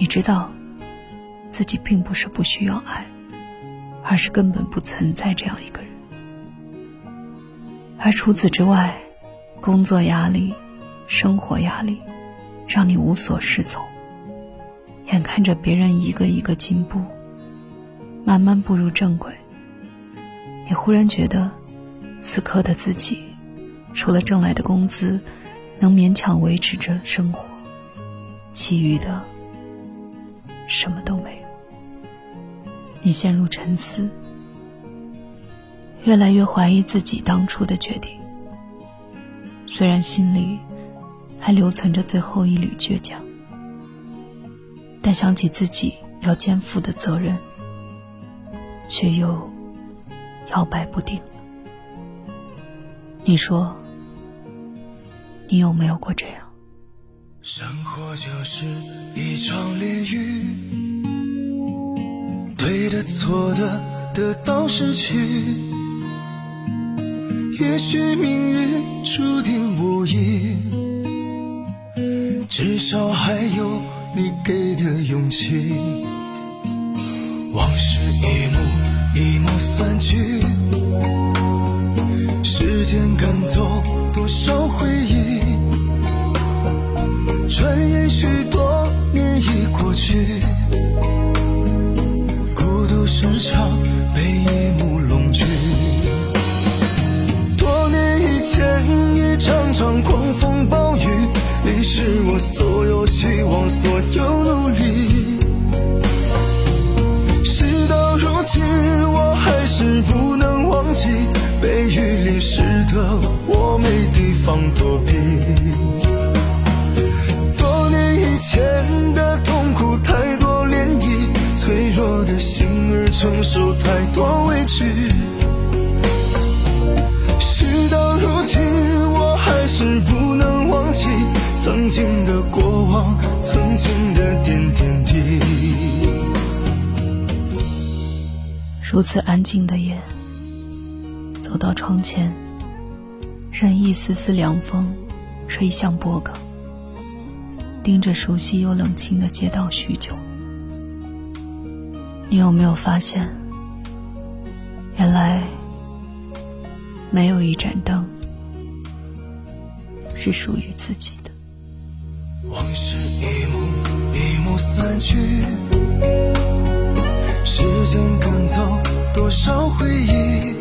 你知道，自己并不是不需要爱，而是根本不存在这样一个人。而除此之外，工作压力、生活压力，让你无所适从。眼看着别人一个一个进步，慢慢步入正轨，你忽然觉得，此刻的自己，除了挣来的工资，能勉强维持着生活，其余的什么都没有。你陷入沉思，越来越怀疑自己当初的决定。虽然心里还留存着最后一缕倔强，但想起自己要肩负的责任，却又摇摆不定。你说，你有没有过这样？生活就是一场炼狱，对的错的得到失去。也许命运注定无疑，至少还有你给的勇气。往事一幕一幕散去，时间赶走多少回忆。场狂风暴雨，淋湿我所有希望，所有努力。事到如今，我还是不能忘记被雨淋湿的我，没地方躲避。多年以前的痛苦，太多涟漪，脆弱的心儿承受太多能忘记曾经的过往，曾经的点点滴。如此安静的夜，走到窗前，任一丝丝凉风吹向脖颈，盯着熟悉又冷清的街道许久。你有没有发现，原来没有一盏灯。是属于自己的。往事一幕一幕散去，时间赶走多少回忆。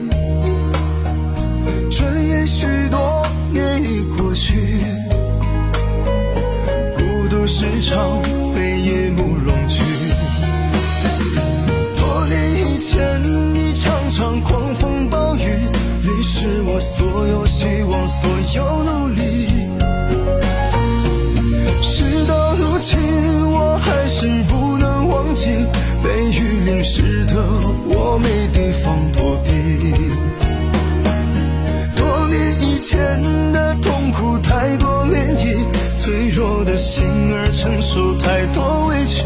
前的痛苦，太多涟漪，脆弱的心儿承受太多委屈。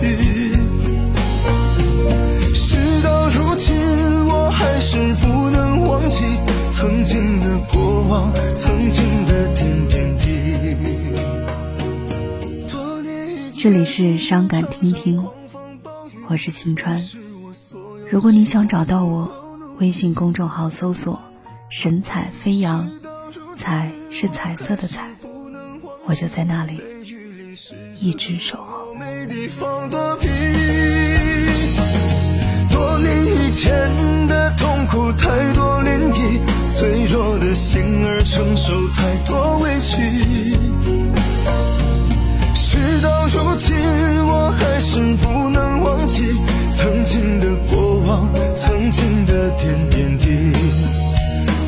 事到如今，我还是不能忘记曾经的过往，曾经的点点滴滴。这里是伤感听听。我是晴川，如果你想找到我，微信公众号搜索“神采飞扬”，彩是彩色的彩，我就在那里，一直守候。多年以前的痛苦，太多涟漪，脆弱的心儿承受太多委屈。事到如今，我还是不能忘记曾经的过往，曾经的点点滴滴。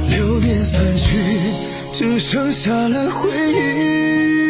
流年散去，只剩下了回忆。